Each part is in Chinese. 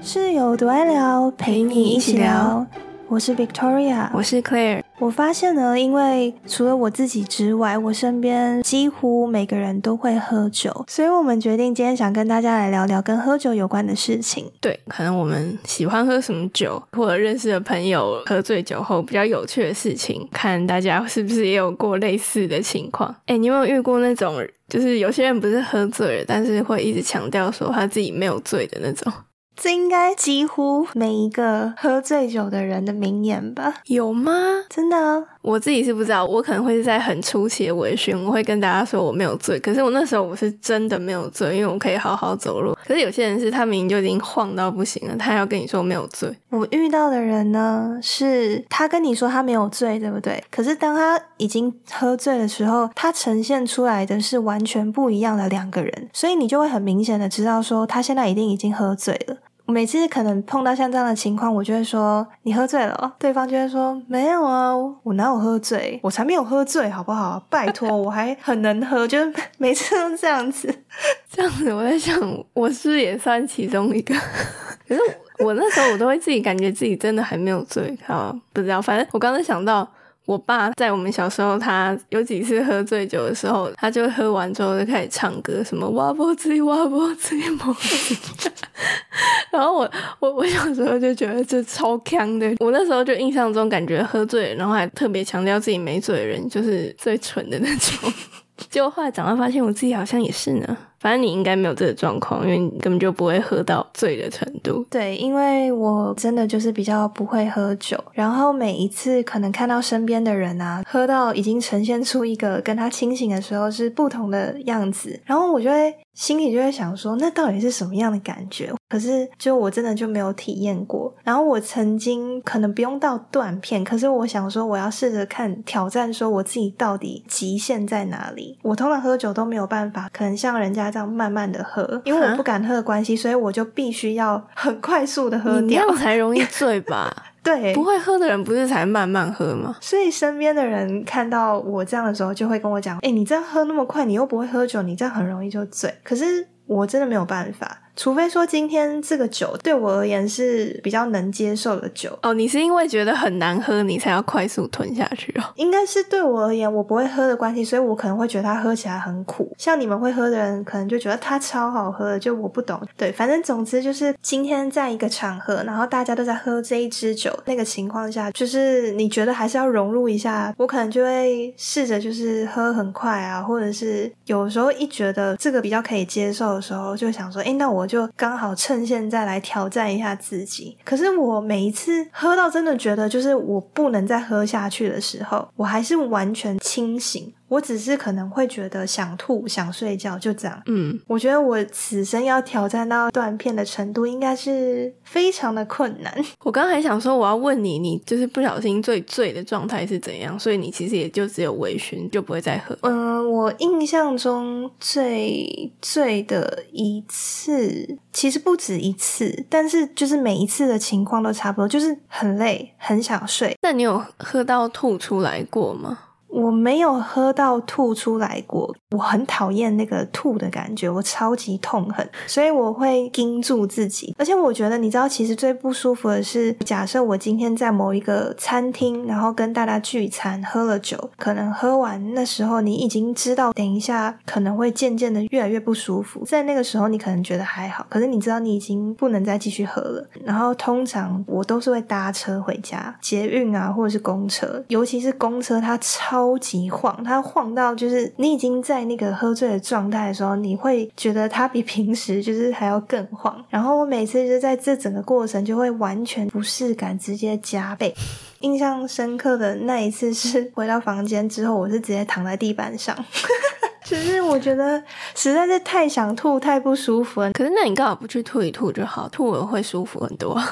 室友独爱聊，陪你一起聊。我是 Victoria，我是 Claire。我发现呢，因为除了我自己之外，我身边几乎每个人都会喝酒，所以我们决定今天想跟大家来聊聊跟喝酒有关的事情。对，可能我们喜欢喝什么酒，或者认识的朋友喝醉酒后比较有趣的事情，看大家是不是也有过类似的情况。哎，你有没有遇过那种，就是有些人不是喝醉了，但是会一直强调说他自己没有醉的那种？这应该几乎每一个喝醉酒的人的名言吧？有吗？真的？我自己是不知道，我可能会是在很初期的微醺，我会跟大家说我没有醉，可是我那时候我是真的没有醉，因为我可以好好走路。可是有些人是他明明就已经晃到不行了，他要跟你说没有醉。我遇到的人呢，是他跟你说他没有醉，对不对？可是当他已经喝醉的时候，他呈现出来的是完全不一样的两个人，所以你就会很明显的知道说他现在一定已经喝醉了。每次可能碰到像这样的情况，我就会说你喝醉了，对方就会说没有啊，我哪有喝醉，我才没有喝醉，好不好？拜托，我还很能喝，就是每次都这样子，这样子。我在想，我是不是也算其中一个？可是我那时候我都会自己感觉自己真的还没有醉，好不知道。反正我刚才想到。我爸在我们小时候，他有几次喝醉酒的时候，他就喝完之后就开始唱歌，什么哇波子哇波子莫子。然后我我我小时候就觉得这超强的，我那时候就印象中感觉喝醉，然后还特别强调自己没醉的人就是最蠢的那种。结果后来长大发现，我自己好像也是呢。反正你应该没有这个状况，因为你根本就不会喝到醉的程度。对，因为我真的就是比较不会喝酒，然后每一次可能看到身边的人啊，喝到已经呈现出一个跟他清醒的时候是不同的样子，然后我就会心里就会想说，那到底是什么样的感觉？可是就我真的就没有体验过。然后我曾经可能不用到断片，可是我想说，我要试着看挑战，说我自己到底极限在哪里？我通常喝酒都没有办法，可能像人家。这样慢慢的喝，因为我不敢喝的关系，所以我就必须要很快速的喝掉，才容易醉吧？对，不会喝的人不是才慢慢喝吗？所以身边的人看到我这样的时候，就会跟我讲：“哎，你这样喝那么快，你又不会喝酒，你这样很容易就醉。”可是我真的没有办法。除非说今天这个酒对我而言是比较能接受的酒哦，你是因为觉得很难喝，你才要快速吞下去哦？应该是对我而言，我不会喝的关系，所以我可能会觉得它喝起来很苦。像你们会喝的人，可能就觉得它超好喝的，就我不懂。对，反正总之就是今天在一个场合，然后大家都在喝这一支酒，那个情况下，就是你觉得还是要融入一下，我可能就会试着就是喝很快啊，或者是有时候一觉得这个比较可以接受的时候，就想说，哎，那我。就刚好趁现在来挑战一下自己。可是我每一次喝到真的觉得就是我不能再喝下去的时候，我还是完全清醒。我只是可能会觉得想吐、想睡觉，就这样。嗯，我觉得我此生要挑战到断片的程度，应该是非常的困难。我刚还想说，我要问你，你就是不小心最醉的状态是怎样？所以你其实也就只有微醺，就不会再喝。嗯，我印象中最醉的一次，其实不止一次，但是就是每一次的情况都差不多，就是很累，很想睡。那你有喝到吐出来过吗？我没有喝到吐出来过，我很讨厌那个吐的感觉，我超级痛恨，所以我会盯住自己。而且我觉得，你知道，其实最不舒服的是，假设我今天在某一个餐厅，然后跟大家聚餐，喝了酒，可能喝完那时候，你已经知道，等一下可能会渐渐的越来越不舒服。在那个时候，你可能觉得还好，可是你知道，你已经不能再继续喝了。然后通常我都是会搭车回家，捷运啊，或者是公车，尤其是公车，它超。超级晃，它晃到就是你已经在那个喝醉的状态的时候，你会觉得它比平时就是还要更晃。然后我每次就在这整个过程就会完全不适感直接加倍。印象深刻的那一次是回到房间之后，我是直接躺在地板上，只是我觉得实在是太想吐，太不舒服了。可是那你刚好不去吐一吐就好？吐了会舒服很多。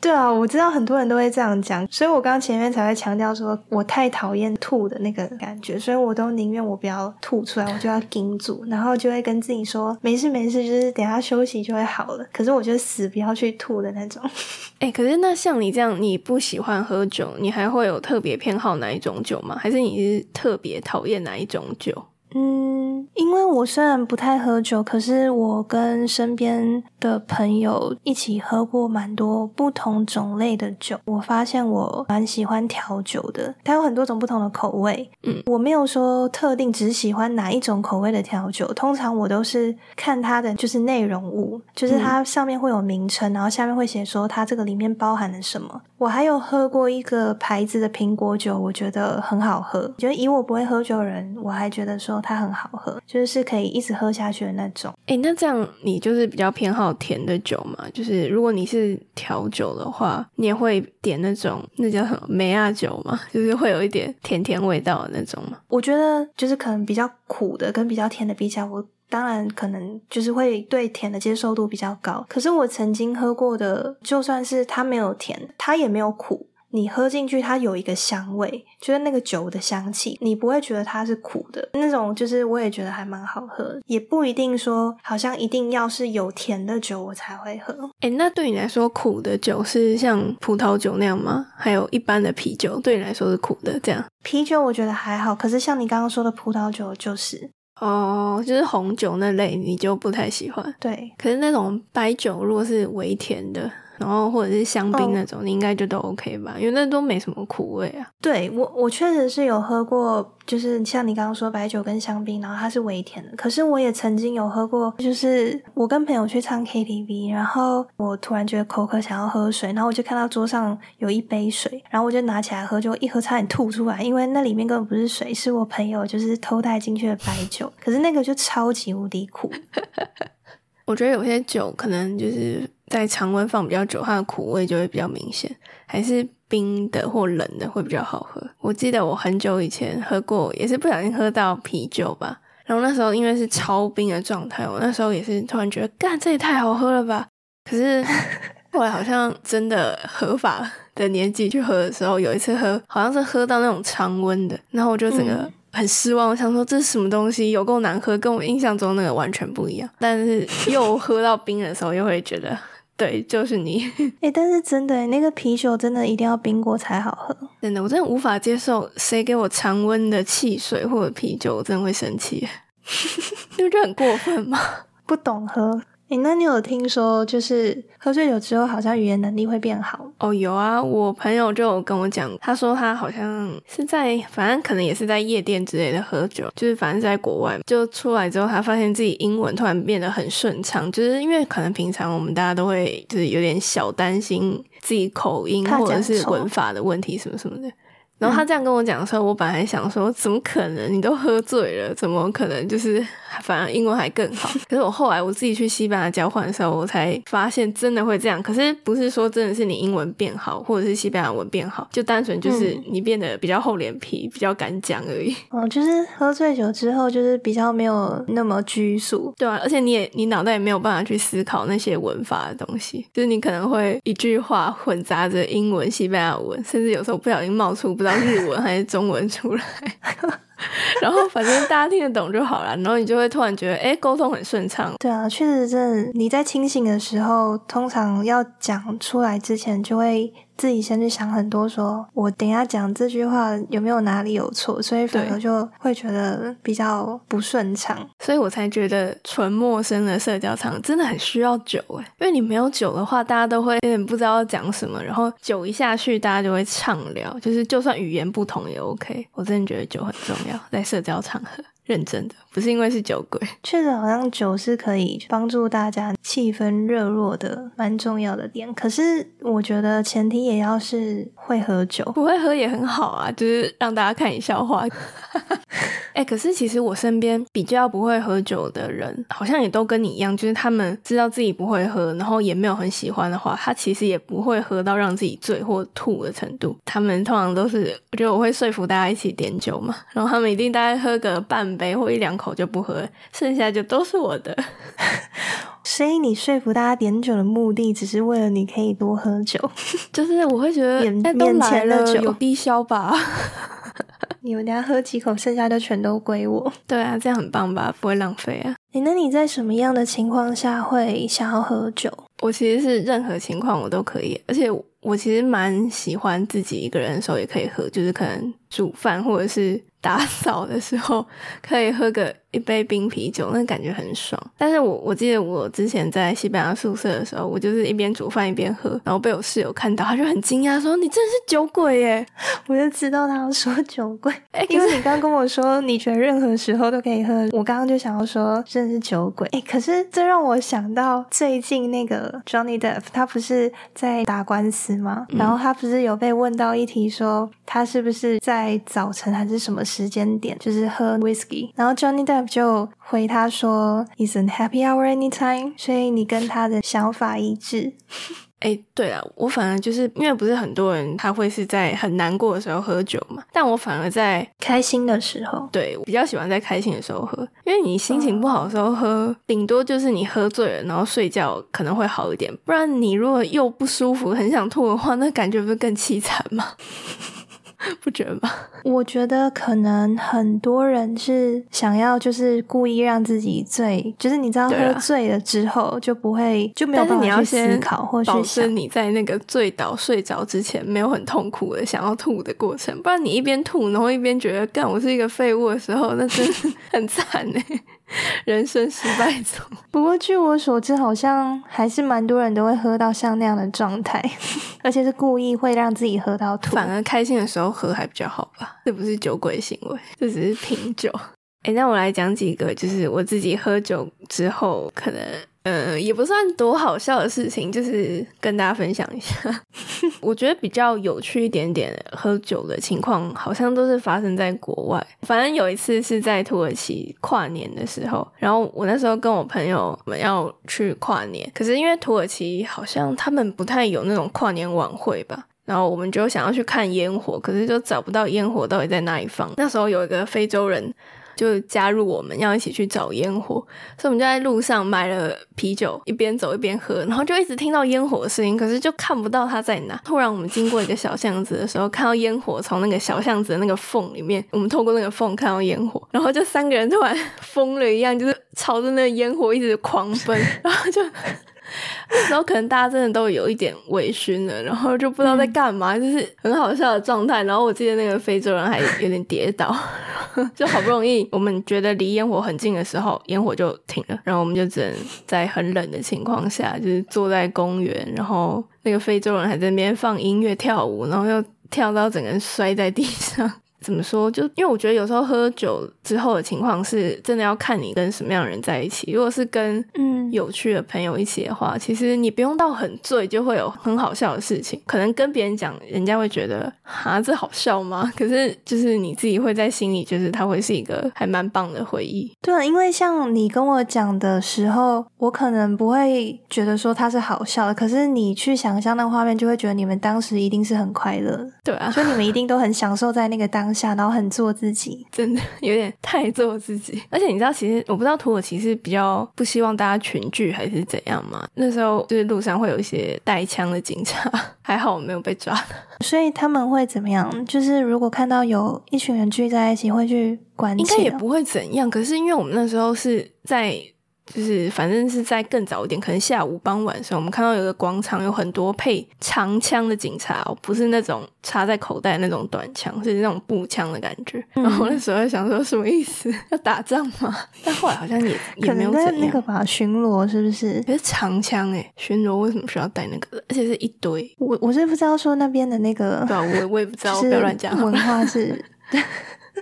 对啊，我知道很多人都会这样讲，所以我刚刚前面才会强调说我太讨厌吐的那个感觉，所以我都宁愿我不要吐出来，我就要顶住，然后就会跟自己说没事没事，就是等下休息就会好了。可是我就死不要去吐的那种。哎，可是那像你这样，你不喜欢喝酒，你还会有特别偏好哪一种酒吗？还是你是特别讨厌哪一种酒？嗯，因为我虽然不太喝酒，可是我跟身边的朋友一起喝过蛮多不同种类的酒。我发现我蛮喜欢调酒的，它有很多种不同的口味。嗯，我没有说特定只喜欢哪一种口味的调酒，通常我都是看它的就是内容物，就是它上面会有名称，然后下面会写说它这个里面包含了什么。我还有喝过一个牌子的苹果酒，我觉得很好喝。觉得以我不会喝酒的人，我还觉得说它很好喝，就是是可以一直喝下去的那种。哎，那这样你就是比较偏好甜的酒嘛？就是如果你是调酒的话，你也会点那种那叫什么梅亚酒嘛？就是会有一点甜甜味道的那种嘛？我觉得就是可能比较苦的跟比较甜的比较，我当然可能就是会对甜的接受度比较高。可是我曾经喝过的，就算是它没有甜，它也没有苦。你喝进去，它有一个香味，就是那个酒的香气，你不会觉得它是苦的那种。就是我也觉得还蛮好喝，也不一定说好像一定要是有甜的酒我才会喝。哎，那对你来说，苦的酒是像葡萄酒那样吗？还有一般的啤酒对你来说是苦的这样？啤酒我觉得还好，可是像你刚刚说的葡萄酒就是哦，就是红酒那类你就不太喜欢。对，可是那种白酒如果是微甜的。然后或者是香槟那种，你应该就都 OK 吧，因为那都没什么苦味啊。对我，我确实是有喝过，就是像你刚刚说白酒跟香槟，然后它是微甜的。可是我也曾经有喝过，就是我跟朋友去唱 KTV，然后我突然觉得口渴，想要喝水，然后我就看到桌上有一杯水，然后我就拿起来喝，就一喝差点吐出来，因为那里面根本不是水，是我朋友就是偷带进去的白酒。可是那个就超级无敌苦。我觉得有些酒可能就是在常温放比较久，它的苦味就会比较明显，还是冰的或冷的会比较好喝。我记得我很久以前喝过，也是不小心喝到啤酒吧，然后那时候因为是超冰的状态，我那时候也是突然觉得，干这也太好喝了吧！可是后来好像真的合法的年纪去喝的时候，有一次喝好像是喝到那种常温的，然后我就整个。很失望，我想说这是什么东西，有够难喝，跟我印象中那个完全不一样。但是又喝到冰的时候，又会觉得，对，就是你。哎，但是真的，那个啤酒真的一定要冰过才好喝。真的，我真的无法接受谁给我常温的汽水或者啤酒，我真的会生气。你不觉得很过分吗？不懂喝。诶，那你有听说，就是喝醉酒之后，好像语言能力会变好？哦，有啊，我朋友就有跟我讲，他说他好像是在，反正可能也是在夜店之类的喝酒，就是反正在国外，就出来之后，他发现自己英文突然变得很顺畅，就是因为可能平常我们大家都会就是有点小担心自己口音或者是文法的问题什么什么的。然后他这样跟我讲的时候，我本来想说，怎么可能？你都喝醉了，怎么可能？就是反而英文还更好。可是我后来我自己去西班牙交换的时候，我才发现真的会这样。可是不是说真的是你英文变好，或者是西班牙文变好，就单纯就是你变得比较厚脸皮，比较敢讲而已。哦，就是喝醉酒之后，就是比较没有那么拘束，对啊，而且你也你脑袋也没有办法去思考那些文法的东西，就是你可能会一句话混杂着英文、西班牙文，甚至有时候不小心冒出不。日文还是中文出来，然后反正大家听得懂就好了，然后你就会突然觉得，哎，沟通很顺畅。对啊，确实，真的你在清醒的时候，通常要讲出来之前，就会。自己先去想很多，说我等下讲这句话有没有哪里有错，所以反而就会觉得比较不顺畅，所以我才觉得纯陌生的社交场真的很需要酒诶，因为你没有酒的话，大家都会有点不知道要讲什么，然后酒一下去，大家就会畅聊，就是就算语言不同也 OK。我真的觉得酒很重要，在社交场合。认真的，不是因为是酒鬼，确实好像酒是可以帮助大家气氛热络的蛮重要的点。可是我觉得前提也要是会喝酒，不会喝也很好啊，就是让大家看你笑话。哎，可是其实我身边比较不会喝酒的人，好像也都跟你一样，就是他们知道自己不会喝，然后也没有很喜欢的话，他其实也不会喝到让自己醉或吐的程度。他们通常都是，我觉得我会说服大家一起点酒嘛，然后他们一定大概喝个半杯或一两口就不喝，剩下就都是我的。所以你说服大家点酒的目的，只是为了你可以多喝酒，就是我会觉得眼都来了，有低消吧。你们等下喝几口，剩下的全都归我。对啊，这样很棒吧？不会浪费啊。哎，那你在什么样的情况下会想要喝酒？我其实是任何情况我都可以，而且我其实蛮喜欢自己一个人的时候也可以喝，就是可能煮饭或者是打扫的时候，可以喝个一杯冰啤酒，那感觉很爽。但是我我记得我之前在西班牙宿舍的时候，我就是一边煮饭一边喝，然后被我室友看到，他就很惊讶说：“你真的是酒鬼耶！”我就知道他要说酒鬼，因为你刚刚跟我说你觉得任何时候都可以喝，我刚刚就想要说真的是酒鬼。哎，可是这让我想到最近那个 Johnny Depp，他不是在打官司吗？然后他不是有被问到一题说他是不是在早晨还是什么时间点就是喝 whisky，然后 Johnny Depp 就回他说 Isn't happy hour anytime？所以你跟他的想法一致。哎，对了，我反而就是因为不是很多人他会是在很难过的时候喝酒嘛，但我反而在开心的时候，对我比较喜欢在开心的时候喝，因为你心情不好的时候喝，顶多就是你喝醉了，然后睡觉可能会好一点，不然你如果又不舒服，很想吐的话，那感觉不是更凄惨吗？不觉得吗？我觉得可能很多人是想要，就是故意让自己醉，就是你知道，喝醉了之后就不会就没有办法去思考，或保证你在那个醉倒睡着之前没有很痛苦的想要吐的过程，不然你一边吐，然后一边觉得干我是一个废物的时候，那真的 很惨哎。人生失败中，不过据我所知，好像还是蛮多人都会喝到像那样的状态，而且是故意会让自己喝到吐。反而开心的时候喝还比较好吧？这不是酒鬼行为，这只是品酒。哎，那我来讲几个，就是我自己喝酒之后可能。嗯，也不算多好笑的事情，就是跟大家分享一下。我觉得比较有趣一点点，喝酒的情况好像都是发生在国外。反正有一次是在土耳其跨年的时候，然后我那时候跟我朋友我们要去跨年，可是因为土耳其好像他们不太有那种跨年晚会吧，然后我们就想要去看烟火，可是就找不到烟火到底在哪里放。那时候有一个非洲人。就加入我们要一起去找烟火，所以我们就在路上买了啤酒，一边走一边喝，然后就一直听到烟火的声音，可是就看不到它在哪。突然我们经过一个小巷子的时候，看到烟火从那个小巷子的那个缝里面，我们透过那个缝看到烟火，然后就三个人突然疯了一样，就是朝着那个烟火一直狂奔，然后就。那时候可能大家真的都有一点微醺了，然后就不知道在干嘛，就是很好笑的状态。然后我记得那个非洲人还有点跌倒，就好不容易我们觉得离烟火很近的时候，烟火就停了，然后我们就只能在很冷的情况下，就是坐在公园，然后那个非洲人还在那边放音乐跳舞，然后又跳到整个人摔在地上。怎么说？就因为我觉得有时候喝酒之后的情况是真的要看你跟什么样的人在一起。如果是跟嗯有趣的朋友一起的话，其实你不用到很醉就会有很好笑的事情。可能跟别人讲，人家会觉得啊这好笑吗？可是就是你自己会在心里，就是它会是一个还蛮棒的回忆。对啊，因为像你跟我讲的时候，我可能不会觉得说它是好笑的，可是你去想象那个画面，就会觉得你们当时一定是很快乐。对啊，所以你们一定都很享受在那个当。下，然后很做自己，真的有点太做自己。而且你知道，其实我不知道土耳其是比较不希望大家群聚还是怎样嘛。那时候就是路上会有一些带枪的警察，还好我没有被抓。所以他们会怎么样？就是如果看到有一群人聚在一起，会去管？应该也不会怎样。可是因为我们那时候是在。就是反正是在更早一点，可能下午傍晚的时候，我们看到有个广场有很多配长枪的警察哦，不是那种插在口袋那种短枪，是那种步枪的感觉。然后那时候想说什么意思？要打仗吗？但后来好像也也没有怎样。那个吧，巡逻是不是？可是长枪哎，巡逻为什么需要带那个？而且是一堆。我我是不知道说那边的那个，对啊，我我也不知道，不要乱讲。文化是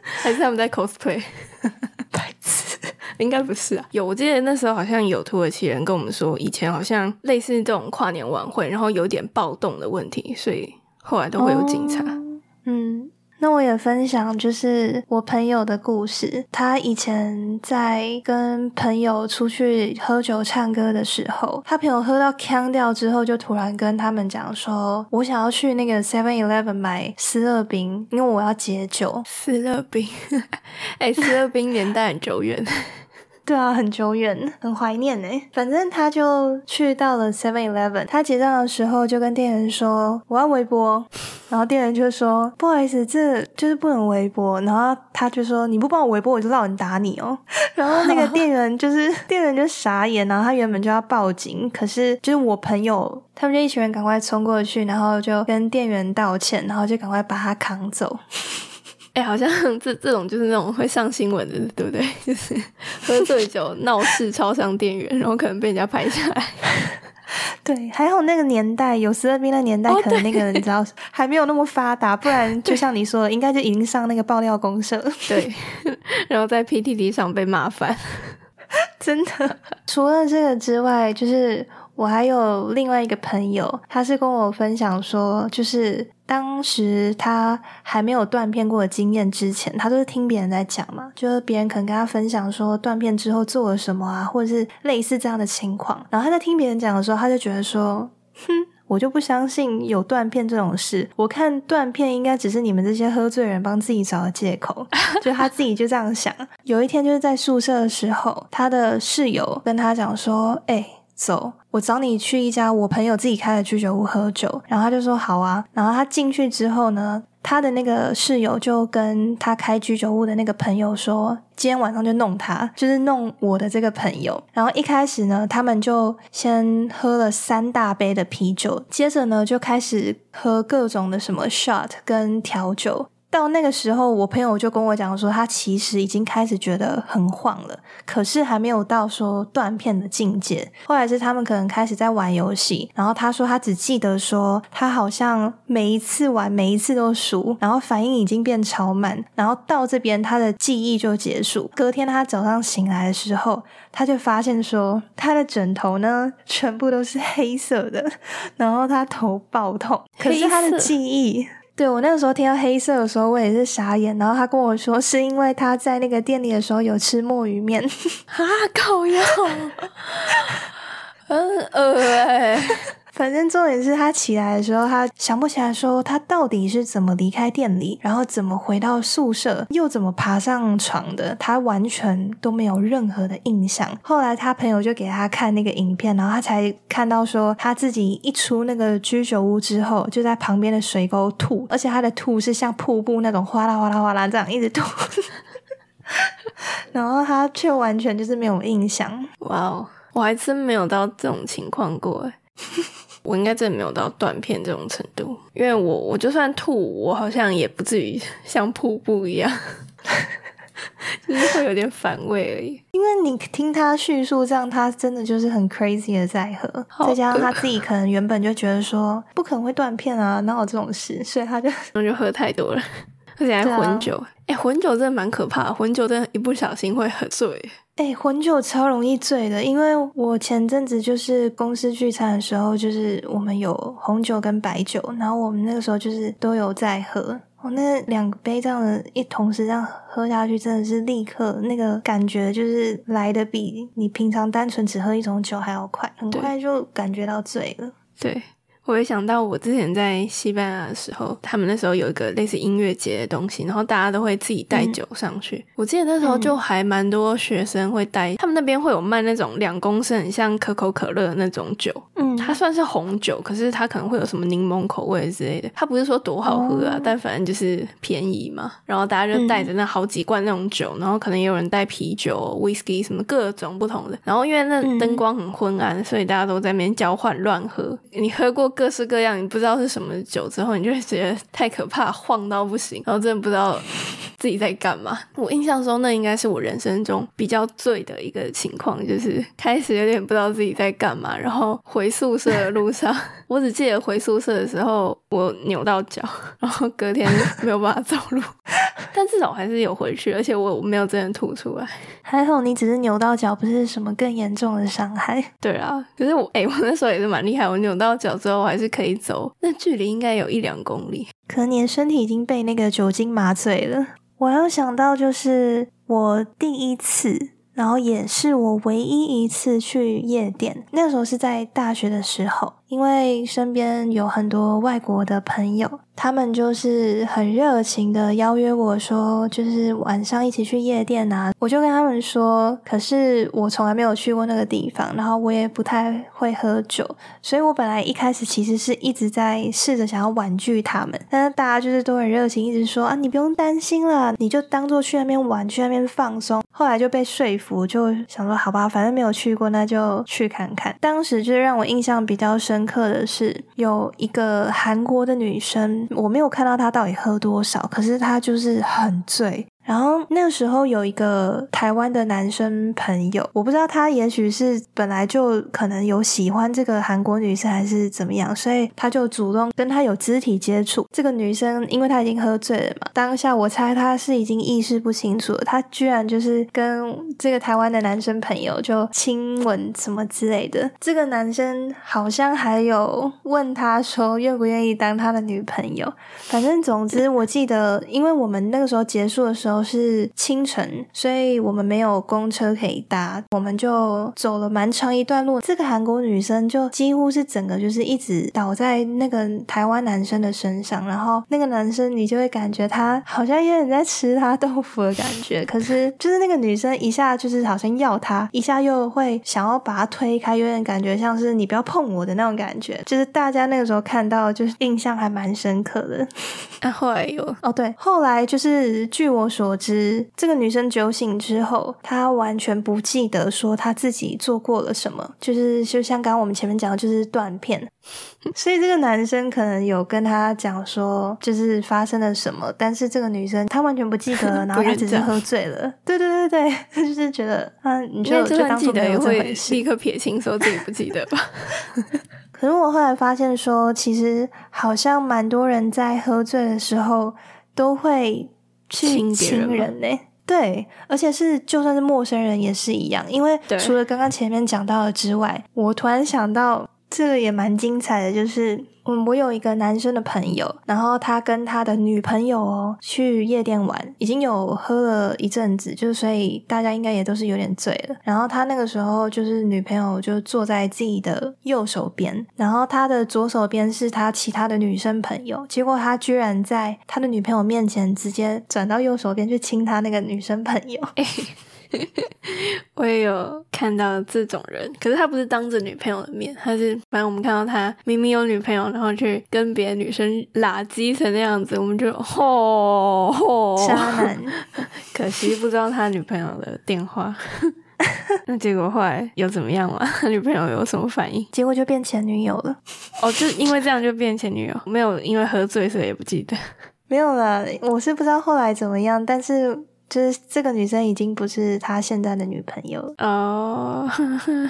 还是他们在 cosplay？应该不是啊，有我记得那时候好像有土耳其人跟我们说，以前好像类似这种跨年晚会，然后有点暴动的问题，所以后来都会有警察。嗯。那我也分享，就是我朋友的故事。他以前在跟朋友出去喝酒唱歌的时候，他朋友喝到呛掉之后，就突然跟他们讲说：“我想要去那个 Seven Eleven 买斯乐冰，因为我要解酒。”斯乐冰，哎，斯乐冰年代很久远。对啊，很久远，很怀念呢。反正他就去到了 Seven Eleven，他结账的时候就跟店员说：“我要微波。”然后店员就说：“不好意思，这就是不能微波。”然后他就说：“你不帮我微波，我就让人打你哦。”然后那个店员就是 店员就傻眼，然后他原本就要报警，可是就是我朋友他们就一群人赶快冲过去，然后就跟店员道歉，然后就赶快把他扛走。哎，好像 这这种就是那种会上新闻的，对不对？就是喝醉酒 闹事超商店员，然后可能被人家拍下来。对，还好那个年代有十二兵的年代，可能那个你知道还没有那么发达，不然就像你说的，应该就已经上那个爆料公社。对，然后在 PTT 上被骂翻，真的。除了这个之外，就是。我还有另外一个朋友，他是跟我分享说，就是当时他还没有断片过的经验之前，他都是听别人在讲嘛，就是别人可能跟他分享说断片之后做了什么啊，或者是类似这样的情况。然后他在听别人讲的时候，他就觉得说，哼，我就不相信有断片这种事。我看断片应该只是你们这些喝醉人帮自己找的借口，就他自己就这样想。有一天就是在宿舍的时候，他的室友跟他讲说，哎。走，我找你去一家我朋友自己开的居酒屋喝酒，然后他就说好啊。然后他进去之后呢，他的那个室友就跟他开居酒屋的那个朋友说，今天晚上就弄他，就是弄我的这个朋友。然后一开始呢，他们就先喝了三大杯的啤酒，接着呢就开始喝各种的什么 shot 跟调酒。到那个时候，我朋友就跟我讲说，他其实已经开始觉得很晃了，可是还没有到说断片的境界。后来是他们可能开始在玩游戏，然后他说他只记得说，他好像每一次玩每一次都输，然后反应已经变超慢，然后到这边他的记忆就结束。隔天他早上醒来的时候，他就发现说，他的枕头呢全部都是黑色的，然后他头爆痛，可是他的记忆。对我那个时候听到黑色的时候，我也是傻眼。然后他跟我说，是因为他在那个店里的时候有吃墨鱼面啊，烤鸭，嗯呃。反正重点是他起来的时候，他想不起来说他到底是怎么离开店里，然后怎么回到宿舍，又怎么爬上床的，他完全都没有任何的印象。后来他朋友就给他看那个影片，然后他才看到说他自己一出那个居酒屋之后，就在旁边的水沟吐，而且他的吐是像瀑布那种哗啦哗啦哗啦这样一直吐，然后他却完全就是没有印象。哇哦，我还真没有到这种情况过哎。我应该真的没有到断片这种程度，因为我我就算吐，我好像也不至于像瀑布一样，就是会有点反胃而已。因为你听他叙述这样，他真的就是很 crazy 的在喝，再加上他自己可能原本就觉得说不可能会断片啊，哪有这种事，所以他就 就喝太多了，而且还混酒。哎，混酒真的蛮可怕，混酒真的，一不小心会很醉。哎，混酒超容易醉的，因为我前阵子就是公司聚餐的时候，就是我们有红酒跟白酒，然后我们那个时候就是都有在喝。我那两杯这样的一同时这样喝下去，真的是立刻那个感觉就是来的比你平常单纯只喝一种酒还要快，很快就感觉到醉了。对。我会想到我之前在西班牙的时候，他们那时候有一个类似音乐节的东西，然后大家都会自己带酒上去。我记得那时候就还蛮多学生会带，他们那边会有卖那种两公升，很像可口可乐那种酒。嗯，它算是红酒，可是它可能会有什么柠檬口味之类的。它不是说多好喝啊，但反正就是便宜嘛。然后大家就带着那好几罐那种酒，然后可能也有人带啤酒、whisky 什么各种不同的。然后因为那灯光很昏暗，所以大家都在那边交换乱喝。你喝过？各式各样，你不知道是什么酒之后，你就会觉得太可怕，晃到不行，然后真的不知道自己在干嘛。我印象中，那应该是我人生中比较醉的一个情况，就是开始有点不知道自己在干嘛，然后回宿舍的路上，我只记得回宿舍的时候我扭到脚，然后隔天没有办法走路。但至少还是有回去，而且我没有真的吐出来。还好你只是扭到脚，不是什么更严重的伤害。对啊，可是我哎，我那时候也是蛮厉害，我扭到脚之后还是可以走，那距离应该有一两公里。可能你的身体已经被那个酒精麻醉了。我要想到就是我第一次。然后也是我唯一一次去夜店，那时候是在大学的时候，因为身边有很多外国的朋友，他们就是很热情的邀约我说，就是晚上一起去夜店啊。我就跟他们说，可是我从来没有去过那个地方，然后我也不太会喝酒，所以我本来一开始其实是一直在试着想要婉拒他们，但是大家就是都很热情，一直说啊，你不用担心了，你就当做去那边玩，去那边放松。后来就被说服，就想说好吧，反正没有去过，那就去看看。当时就是让我印象比较深深刻的是，有一个韩国的女生，我没有看到她到底喝多少，可是她就是很醉。然后那个时候有一个台湾的男生朋友，我不知道他也许是本来就可能有喜欢这个韩国女生还是怎么样，所以他就主动跟他有肢体接触。这个女生因为他已经喝醉了嘛，当下我猜他是已经意识不清楚了，他居然就是跟这个台湾的男生朋友就亲吻什么之类的。这个男生好像还有问他说愿不愿意当他的女朋友。反正总之我记得，因为我们那个时候结束的时候。是清晨，所以我们没有公车可以搭，我们就走了蛮长一段路。这个韩国女生就几乎是整个就是一直倒在那个台湾男生的身上，然后那个男生你就会感觉他好像有点在吃他豆腐的感觉，可是就是那个女生一下就是好像要他，一下又会想要把他推开，有点感觉像是你不要碰我的那种感觉。就是大家那个时候看到，就是印象还蛮深刻的。啊，后来有哦，对，后来就是据我所。所知，这个女生酒醒之后，她完全不记得说她自己做过了什么，就是就像刚刚我们前面讲的，就是断片。所以这个男生可能有跟她讲说，就是发生了什么，但是这个女生她完全不记得，然后她只是喝醉了。对对对对，她 就是觉得，嗯，你就就当记得也会立刻撇清，说自己不记得吧。可是我后来发现说，其实好像蛮多人在喝醉的时候都会。去亲人呢？对，而且是就算是陌生人也是一样，因为除了刚刚前面讲到的之外，我突然想到这个也蛮精彩的，就是。我我有一个男生的朋友，然后他跟他的女朋友哦去夜店玩，已经有喝了一阵子，就所以大家应该也都是有点醉了。然后他那个时候就是女朋友就坐在自己的右手边，然后他的左手边是他其他的女生朋友，结果他居然在他的女朋友面前直接转到右手边去亲他那个女生朋友。我也有看到这种人，可是他不是当着女朋友的面，他是反正我们看到他明明有女朋友，然后去跟别的女生拉鸡成那样子，我们就吼吼渣男。可惜不知道他女朋友的电话，那结果后来有怎么样吗？他女朋友有什么反应？结果就变前女友了。哦，就因为这样就变前女友，没有因为喝醉所以也不记得。没有了，我是不知道后来怎么样，但是。就是这个女生已经不是他现在的女朋友了哦。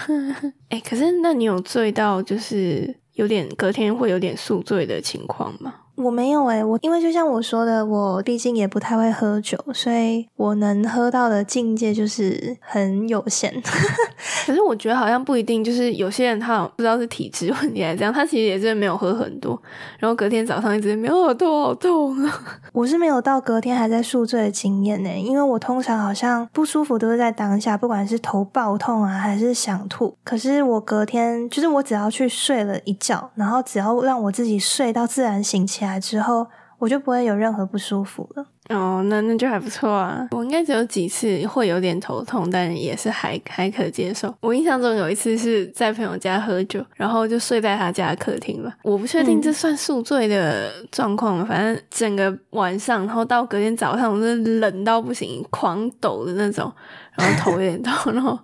哎，可是那你有醉到就是有点隔天会有点宿醉的情况吗？我没有诶，我因为就像我说的，我毕竟也不太会喝酒，所以我能喝到的境界就是很有限。可是我觉得好像不一定，就是有些人他不知道是体质问题还是这样，他其实也是没有喝很多，然后隔天早上一直没有耳朵好痛啊。我是没有到隔天还在宿醉的经验呢，因为我通常好像不舒服都是在当下，不管是头爆痛啊还是想吐。可是我隔天就是我只要去睡了一觉，然后只要让我自己睡到自然醒起来。来之后，我就不会有任何不舒服了。哦，那那就还不错啊。我应该只有几次会有点头痛，但也是还还可接受。我印象中有一次是在朋友家喝酒，然后就睡在他家客厅了。我不确定这算宿醉的状况吗？反正整个晚上，然后到隔天早上，我是冷到不行，狂抖的那种，然后头有点痛，然后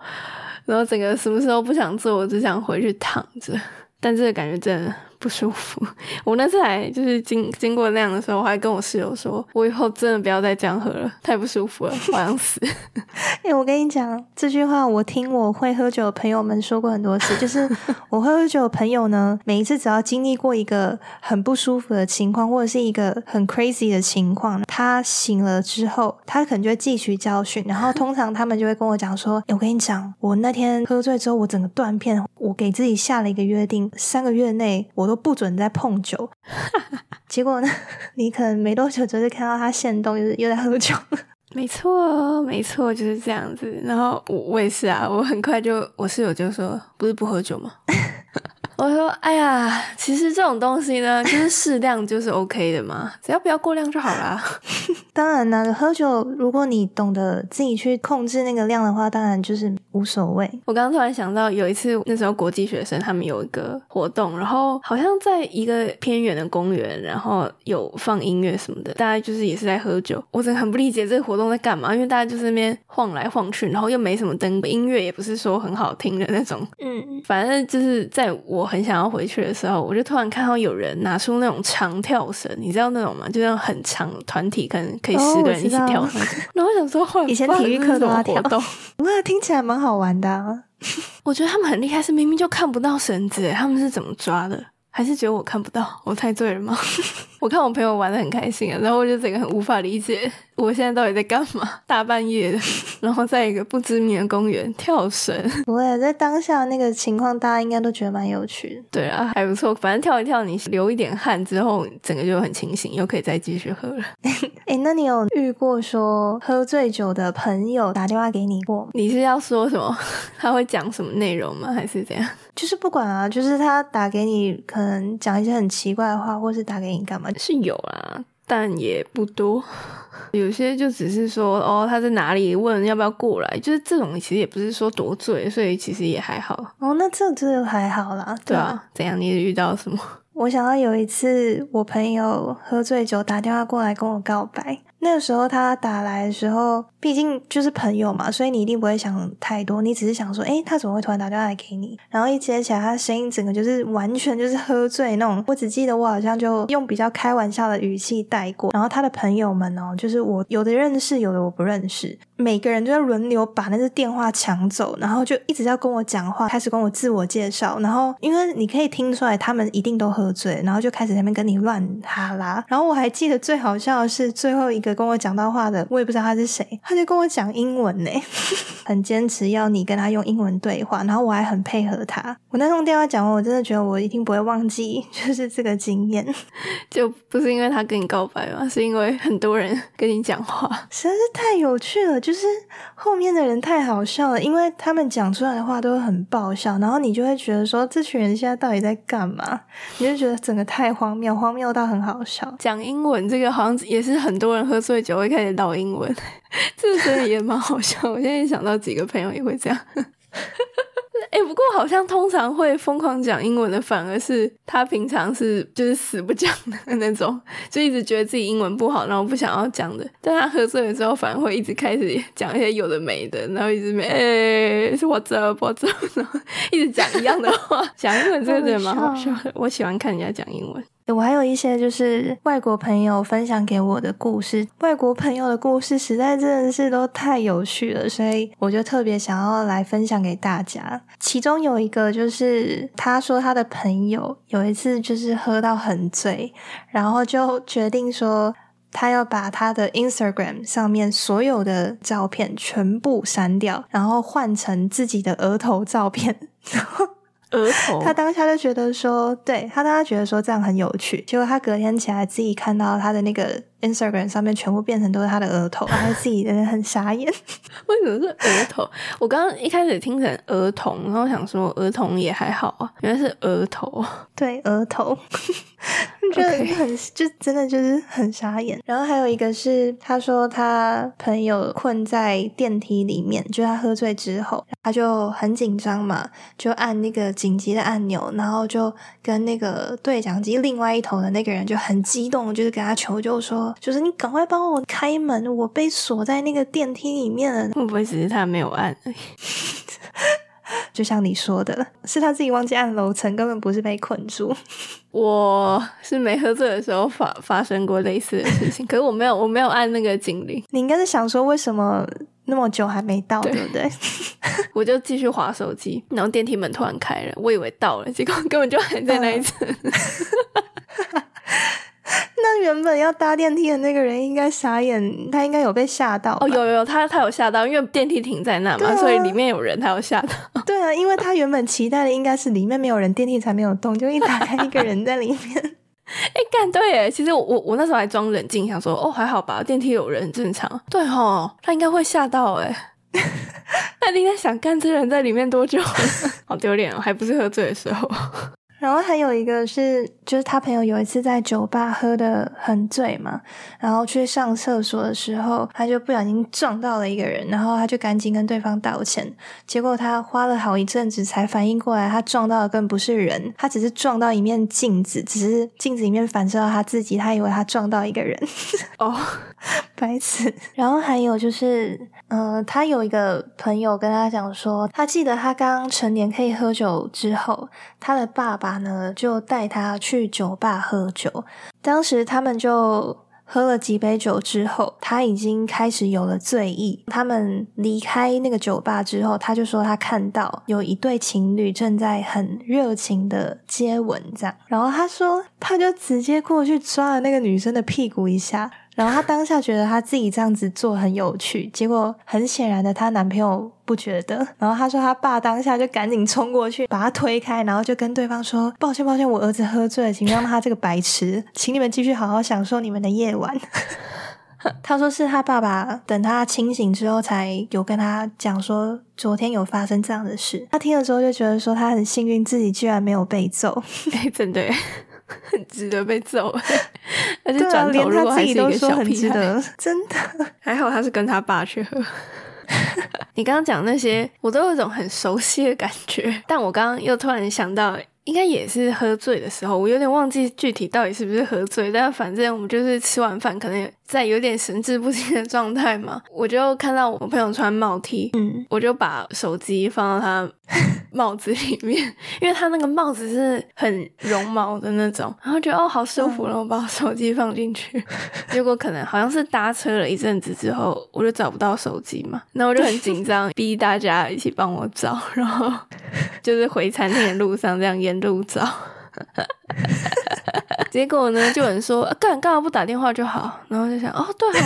然后整个什么时候不想做，我只想回去躺着。但这个感觉真的。不舒服，我那次还就是经经过那样的时候，我还跟我室友说，我以后真的不要再这样喝了，太不舒服了，我想死。哎，我跟你讲这句话，我听我会喝酒的朋友们说过很多次，就是 我会喝酒的朋友呢，每一次只要经历过一个很不舒服的情况，或者是一个很 crazy 的情况，他醒了之后，他可能就会汲取教训，然后通常他们就会跟我讲说，我跟你讲，我那天喝醉之后，我整个断片，我给自己下了一个约定，三个月内我。不准再碰酒，结果呢？你可能没多久就是看到他现动，就是又在喝酒。没错，没错，就是这样子。然后我我也是啊，我很快就我室友就说：“不是不喝酒吗？”我说：“哎呀，其实这种东西呢，就是适量就是 OK 的嘛，只要不要过量就好啦。当然呢，喝酒如果你懂得自己去控制那个量的话，当然就是无所谓。我刚刚突然想到，有一次那时候国际学生他们有一个活动，然后好像在一个偏远的公园，然后有放音乐什么的，大家就是也是在喝酒。我真的很不理解这个活动在干嘛，因为大家就是那边晃来晃去，然后又没什么灯，音乐也不是说很好听的那种。嗯，反正就是在我很想要回去的时候，我就突然看到有人拿出那种长跳绳，你知道那种吗？就那种很长团体，可能可以十个人一起跳那种。然后我想说，以前体育课都要跳活动，哇，听起来蛮好玩的、啊。我觉得他们很厉害，是明明就看不到绳子，他们是怎么抓的？还是只有我看不到？我猜对了吗？我看我朋友玩的很开心啊，然后我就整个很无法理解，我现在到底在干嘛？大半夜的，然后在一个不知名的公园跳绳。不会，在当下那个情况，大家应该都觉得蛮有趣的。对啊，还不错。反正跳一跳，你流一点汗之后，整个就很清醒，又可以再继续喝了。哎，那你有遇过说喝醉酒的朋友打电话给你过吗？你是要说什么？他会讲什么内容吗？还是怎样？就是不管啊，就是他打给你，可能讲一些很奇怪的话，或是打给你干嘛？是有啊，但也不多。有些就只是说哦，他在哪里，问要不要过来，就是这种其实也不是说多醉，所以其实也还好。哦，那这这还好啦。对啊，怎样？你遇到什么？我想到有一次，我朋友喝醉酒打电话过来跟我告白。那个时候他打来的时候，毕竟就是朋友嘛，所以你一定不会想太多，你只是想说，诶，他怎么会突然打电话来给你？然后一接起来，他声音整个就是完全就是喝醉那种。我只记得我好像就用比较开玩笑的语气带过。然后他的朋友们哦，就是我有的认识，有的我不认识，每个人就在轮流把那个电话抢走，然后就一直在跟我讲话，开始跟我自我介绍。然后因为你可以听出来，他们一定都喝醉，然后就开始在那边跟你乱哈拉。然后我还记得最好笑的是最后一个。跟我讲到话的，我也不知道他是谁，他就跟我讲英文呢，很坚持要你跟他用英文对话，然后我还很配合他。我那通电话讲完，我真的觉得我一定不会忘记，就是这个经验。就不是因为他跟你告白吗？是因为很多人跟你讲话，实在是太有趣了。就是后面的人太好笑了，因为他们讲出来的话都很爆笑，然后你就会觉得说，这群人现在到底在干嘛？你就觉得整个太荒谬，荒谬到很好笑。讲英文这个好像也是很多人喝醉酒会开始唠英文，这真的也蛮好笑。我现在想到几个朋友也会这样。哎、不过好像通常会疯狂讲英文的，反而是他平常是就是死不讲的那种，就一直觉得自己英文不好，然后不想要讲的。但他喝醉了之后，反而会一直开始讲一些有的没的，然后一直没哎是我这我这，然后一直讲一样的话。讲英文真的蛮好笑的，我喜欢看人家讲英文。我还有一些就是外国朋友分享给我的故事，外国朋友的故事实在真的是都太有趣了，所以我就特别想要来分享给大家。其中有一个就是他说他的朋友有一次就是喝到很醉，然后就决定说他要把他的 Instagram 上面所有的照片全部删掉，然后换成自己的额头照片，额头，他当下就觉得说，对他当下觉得说这样很有趣。结果他隔天起来自己看到他的那个 Instagram 上面全部变成都是他的额头，他自己人很傻眼。为什么是额头？我刚刚一开始听成儿童，然后想说儿童也还好啊，原来是额头。对，额头，就很就真的就是很傻眼。然后还有一个是，他说他朋友困在电梯里面，就他喝醉之后，他就很紧张嘛，就按那个紧急的按钮，然后就跟那个对讲机另外一头的那个人就很激动，就是给他求救说，就是你赶快帮我开门，我被锁在那个电梯里面了。会不会只是他没有按？就像你说的，是他自己忘记按楼层，根本不是被困住。我是没喝醉的时候发发生过类似的事情，可是我没有，我没有按那个警铃。你应该是想说，为什么那么久还没到，对不对？我就继续划手机，然后电梯门突然开了，我以为到了，结果根本就还在那一层。那原本要搭电梯的那个人应该傻眼，他应该有被吓到。哦，有有有，他他有吓到，因为电梯停在那嘛，啊、所以里面有人，他有吓到。对啊，因为他原本期待的应该是里面没有人，电梯才没有动，就一打开一个人在里面。哎，干对诶，其实我我我那时候还装冷静，想说哦还好吧，电梯有人正常。对哦，他应该会吓到诶。他应该想干这人在里面多久？好丢脸哦，还不是喝醉的时候。然后还有一个是，就是他朋友有一次在酒吧喝的很醉嘛，然后去上厕所的时候，他就不小心撞到了一个人，然后他就赶紧跟对方道歉。结果他花了好一阵子才反应过来，他撞到的根本不是人，他只是撞到一面镜子，只是镜子里面反射到他自己，他以为他撞到一个人。哦，白痴。然后还有就是，呃，他有一个朋友跟他讲说，他记得他刚成年可以喝酒之后，他的爸爸。呢，就带他去酒吧喝酒。当时他们就喝了几杯酒之后，他已经开始有了醉意。他们离开那个酒吧之后，他就说他看到有一对情侣正在很热情的接吻，这样。然后他说，他就直接过去抓了那个女生的屁股一下。然后她当下觉得她自己这样子做很有趣，结果很显然的她男朋友不觉得。然后她说她爸当下就赶紧冲过去把她推开，然后就跟对方说：“抱歉抱歉，我儿子喝醉了，请让他这个白痴，请你们继续好好享受你们的夜晚。”他说是他爸爸等他清醒之后才有跟他讲说昨天有发生这样的事。他听了之后就觉得说他很幸运自己居然没有被揍，哎，真的。很值得被揍，而且转头如果还是一个小屁孩，真的 还好他是跟他爸去喝。你刚刚讲那些，我都有一种很熟悉的感觉，但我刚刚又突然想到。应该也是喝醉的时候，我有点忘记具体到底是不是喝醉，但反正我们就是吃完饭，可能在有点神志不清的状态嘛。我就看到我朋友穿帽 T，嗯，我就把手机放到他帽子里面，因为他那个帽子是很绒毛的那种，然后觉得哦好舒服，然后把我手机放进去。结果可能好像是搭车了一阵子之后，我就找不到手机嘛，那我就很紧张，逼大家一起帮我找，然后 就是回餐厅的路上这样沿路找，结果呢，就有人说干干嘛不打电话就好，然后就想哦对哦，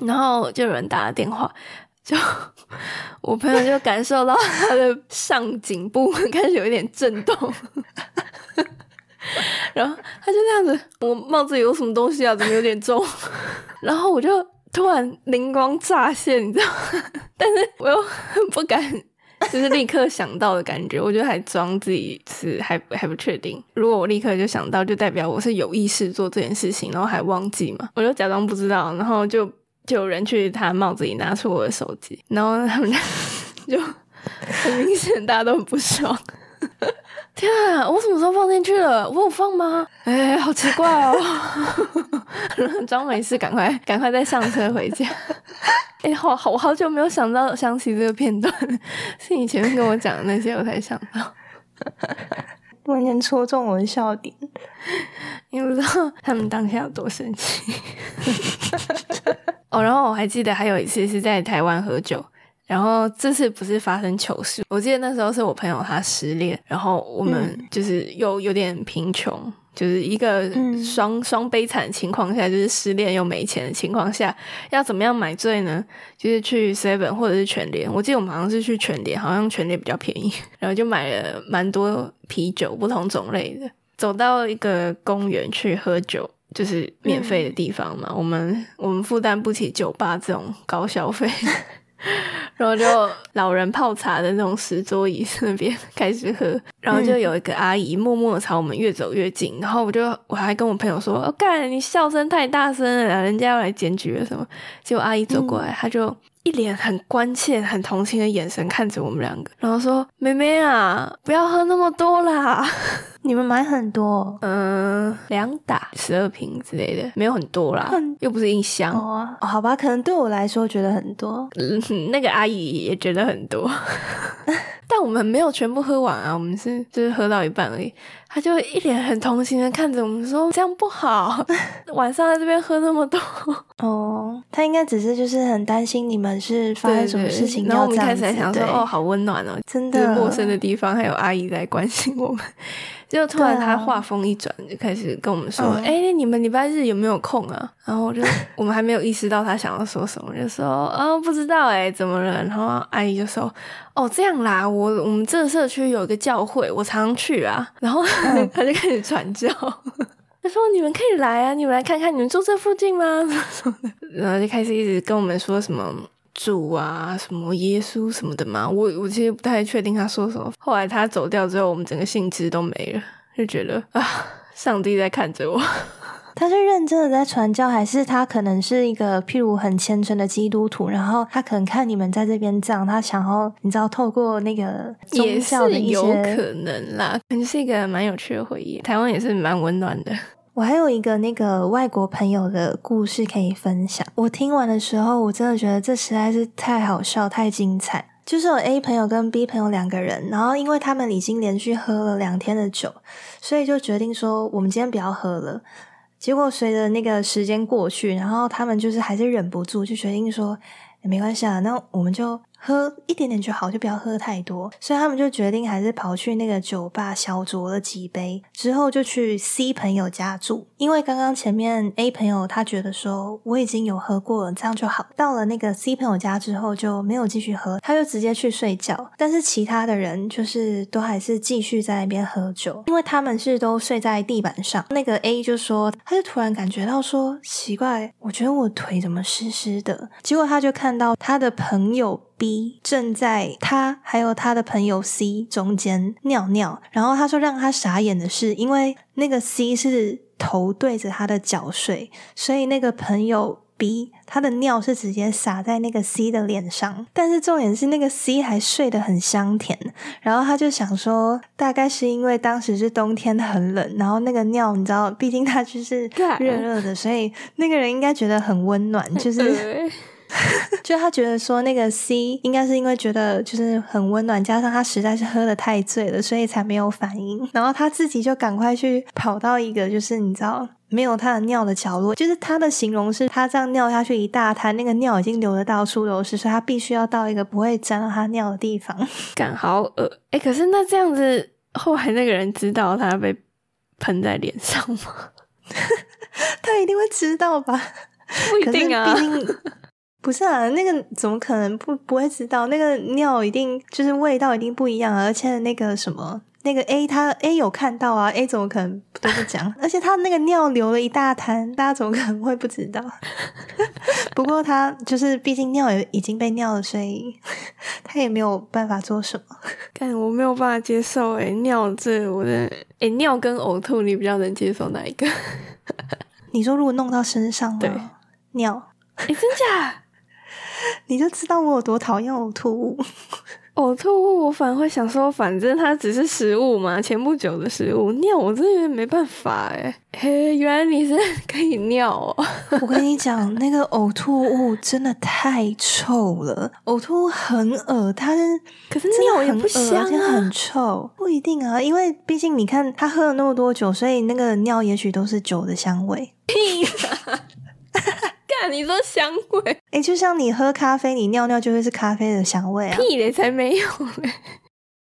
然后就有人打了电话，就我朋友就感受到他的上颈部 开始有一点震动，然后他就这样子，我帽子有什么东西啊？怎么有点重？然后我就突然灵光乍现，你知道，但是我又很不敢。就是立刻想到的感觉，我觉得还装自己是还还不确定。如果我立刻就想到，就代表我是有意识做这件事情，然后还忘记嘛？我就假装不知道，然后就就有人去他帽子里拿出我的手机，然后他们 就 很明显大家都很不爽。天啊！我什么时候放进去了？我有放吗？哎，好奇怪哦！装没事，赶快赶快再上车回家。哎，好好，我好久没有想到想起这个片段，是你前面跟我讲的那些，我才想到，完全戳中我的笑点。你不知道他们当下有多生气。哦，然后我还记得还有一次是在台湾喝酒。然后这次不是发生糗事，我记得那时候是我朋友他失恋，然后我们就是又有点贫穷，就是一个双双悲惨的情况下，就是失恋又没钱的情况下，要怎么样买醉呢？就是去 Seven 或者是全联，我记得我们好像是去全联，好像全联比较便宜，然后就买了蛮多啤酒，不同种类的，走到一个公园去喝酒，就是免费的地方嘛，我们我们负担不起酒吧这种高消费。然后就老人泡茶的那种石桌椅那边开始喝，然后就有一个阿姨默默的朝我们越走越近，然后我就我还跟我朋友说：“哦，干，你笑声太大声了，人家要来检举了什么？”结果阿姨走过来，她就一脸很关切、很同情的眼神看着我们两个，然后说：“妹妹啊，不要喝那么多啦。” 你们买很多，嗯，两打十二瓶之类的，没有很多啦，又不是一箱。哦，好吧，可能对我来说觉得很多，嗯，那个阿姨也觉得很多，但我们没有全部喝完啊，我们是就是喝到一半而已。他就一脸很同情的看着我们说：“这样不好，晚上在这边喝那么多。”哦，他应该只是就是很担心你们是发生什么事情，然后我们开始想说：“哦，好温暖哦，真的陌生的地方还有阿姨在关心我们。”就突然他话锋一转，就开始跟我们说：“哎，你们礼拜日有没有空啊？”然后就 我们还没有意识到他想要说什么，就说：“啊，不知道哎，怎么了？”然后阿姨就说：“哦，这样啦，我我们这个社区有一个教会，我常去啊。”然后 他就开始传教，他说：“你们可以来啊，你们来看看，你们住这附近吗？”然后就开始一直跟我们说什么。主啊，什么耶稣什么的嘛，我我其实不太确定他说什么。后来他走掉之后，我们整个兴致都没了，就觉得啊，上帝在看着我。他是认真的在传教，还是他可能是一个譬如很虔诚的基督徒？然后他可能看你们在这边这样，他想要你知道透过那个宗教的一些，有可能啦，可能是一个蛮有趣的回忆。台湾也是蛮温暖的。我还有一个那个外国朋友的故事可以分享。我听完的时候，我真的觉得这实在是太好笑、太精彩。就是有 A 朋友跟 B 朋友两个人，然后因为他们已经连续喝了两天的酒，所以就决定说我们今天不要喝了。结果随着那个时间过去，然后他们就是还是忍不住，就决定说也，没关系啊，那我们就。喝一点点就好，就不要喝太多。所以他们就决定还是跑去那个酒吧小酌了几杯，之后就去 C 朋友家住。因为刚刚前面 A 朋友他觉得说我已经有喝过了，这样就好。到了那个 C 朋友家之后就没有继续喝，他就直接去睡觉。但是其他的人就是都还是继续在那边喝酒，因为他们是都睡在地板上。那个 A 就说，他就突然感觉到说奇怪，我觉得我腿怎么湿湿的？结果他就看到他的朋友。B 正在他还有他的朋友 C 中间尿尿，然后他说让他傻眼的是，因为那个 C 是头对着他的脚睡，所以那个朋友 B 他的尿是直接洒在那个 C 的脸上。但是重点是那个 C 还睡得很香甜，然后他就想说，大概是因为当时是冬天很冷，然后那个尿你知道，毕竟他就是热热的，所以那个人应该觉得很温暖，就是。就他觉得说那个 C 应该是因为觉得就是很温暖，加上他实在是喝的太醉了，所以才没有反应。然后他自己就赶快去跑到一个就是你知道没有他的尿的角落，就是他的形容是他这样尿下去一大滩，那个尿已经流的到处都是，所以他必须要到一个不会沾到他尿的地方。感好恶哎！可是那这样子，后来那个人知道他被喷在脸上吗？他一定会知道吧？不一定啊。不是啊，那个怎么可能不不会知道？那个尿一定就是味道一定不一样，而且那个什么，那个 A 他 A 有看到啊，A 怎么可能都不讲？而且他那个尿流了一大滩，大家怎么可能会不知道？不过他就是毕竟尿也已经被尿了，所以他也没有办法做什么。但我没有办法接受诶，尿这我的诶，尿跟呕吐你比较能接受哪一个？你说如果弄到身上，对尿，诶，真假？你就知道我有多讨厌呕吐物。呕吐物，我反而会想说，反正它只是食物嘛，前不久的食物尿，我真的有点没办法哎。嘿，原来你是 可以尿哦！我跟你讲，那个呕吐物真的太臭了，呕吐物很恶它是可是尿也不香啊，很臭。不一定啊，因为毕竟你看他喝了那么多酒，所以那个尿也许都是酒的香味。屁！你说香味？哎，就像你喝咖啡，你尿尿就会是咖啡的香味啊！屁嘞，才没有嘞！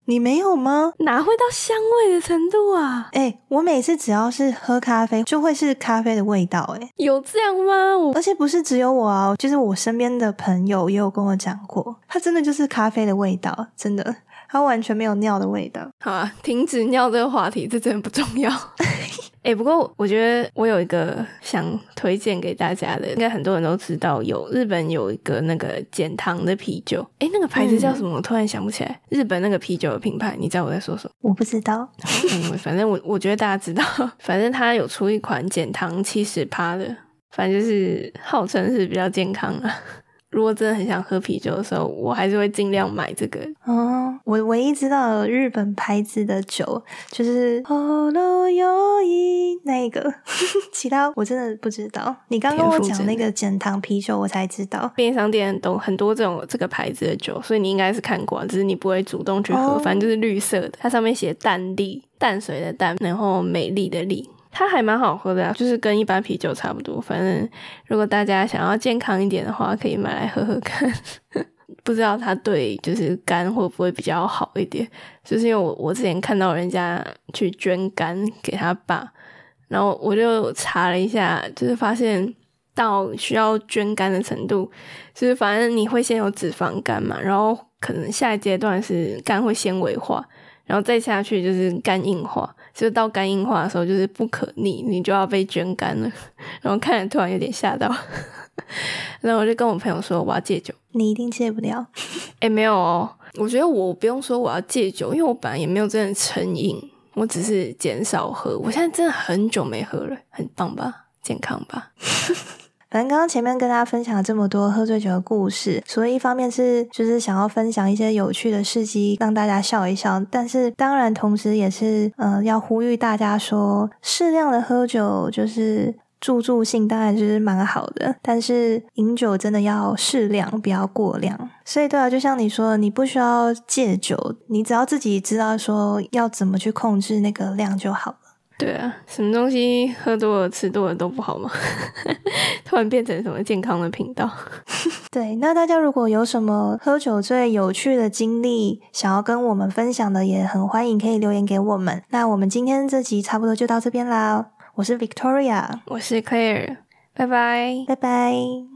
你没有吗？哪会到香味的程度啊？哎，我每次只要是喝咖啡，就会是咖啡的味道。哎，有这样吗？而且不是只有我啊，就是我身边的朋友也有跟我讲过，它真的就是咖啡的味道，真的，它完全没有尿的味道。好啊，停止尿这个话题，这真的不重要。哎，不过我觉得我有一个想推荐给大家的，应该很多人都知道，有日本有一个那个减糖的啤酒，哎，那个牌子叫什么？我突然想不起来。日本那个啤酒的品牌，你知道我在说什么？我不知道。嗯反正我我觉得大家知道，反正它有出一款减糖七十趴的，反正就是号称是比较健康啊。如果真的很想喝啤酒的时候，我还是会尽量买这个。哦，我唯一知道日本牌子的酒就是 Holo Yoi 那个，其他我真的不知道。你刚跟我讲那个减糖啤酒，我才知道。便利商店都很多这种这个牌子的酒，所以你应该是看过，只是你不会主动去喝。反正就是绿色的，它上面写淡丽，淡水的淡，然后美丽的丽。它还蛮好喝的啊，就是跟一般啤酒差不多。反正如果大家想要健康一点的话，可以买来喝喝看。不知道它对就是肝会不会比较好一点？就是因为我我之前看到人家去捐肝给他爸，然后我就查了一下，就是发现到需要捐肝的程度，就是反正你会先有脂肪肝嘛，然后可能下一阶段是肝会纤维化，然后再下去就是肝硬化。就到肝硬化的时候，就是不可逆，你就要被捐肝了。然后看着突然有点吓到，然后我就跟我朋友说我要戒酒。你一定戒不了。哎，没有哦，我觉得我不用说我要戒酒，因为我本来也没有真的成瘾。我只是减少喝。我现在真的很久没喝了，很棒吧？健康吧？反正刚刚前面跟大家分享了这么多喝醉酒的故事，所以一方面是就是想要分享一些有趣的事迹，让大家笑一笑。但是当然同时也是呃要呼吁大家说，适量的喝酒就是助助兴，当然就是蛮好的。但是饮酒真的要适量，不要过量。所以对啊，就像你说，你不需要戒酒，你只要自己知道说要怎么去控制那个量就好了。对啊，什么东西喝多了、吃多了都不好吗？突然变成什么健康的频道？对，那大家如果有什么喝酒最有趣的经历，想要跟我们分享的，也很欢迎可以留言给我们。那我们今天这集差不多就到这边啦。我是 Victoria，我是 Claire，拜拜，拜拜。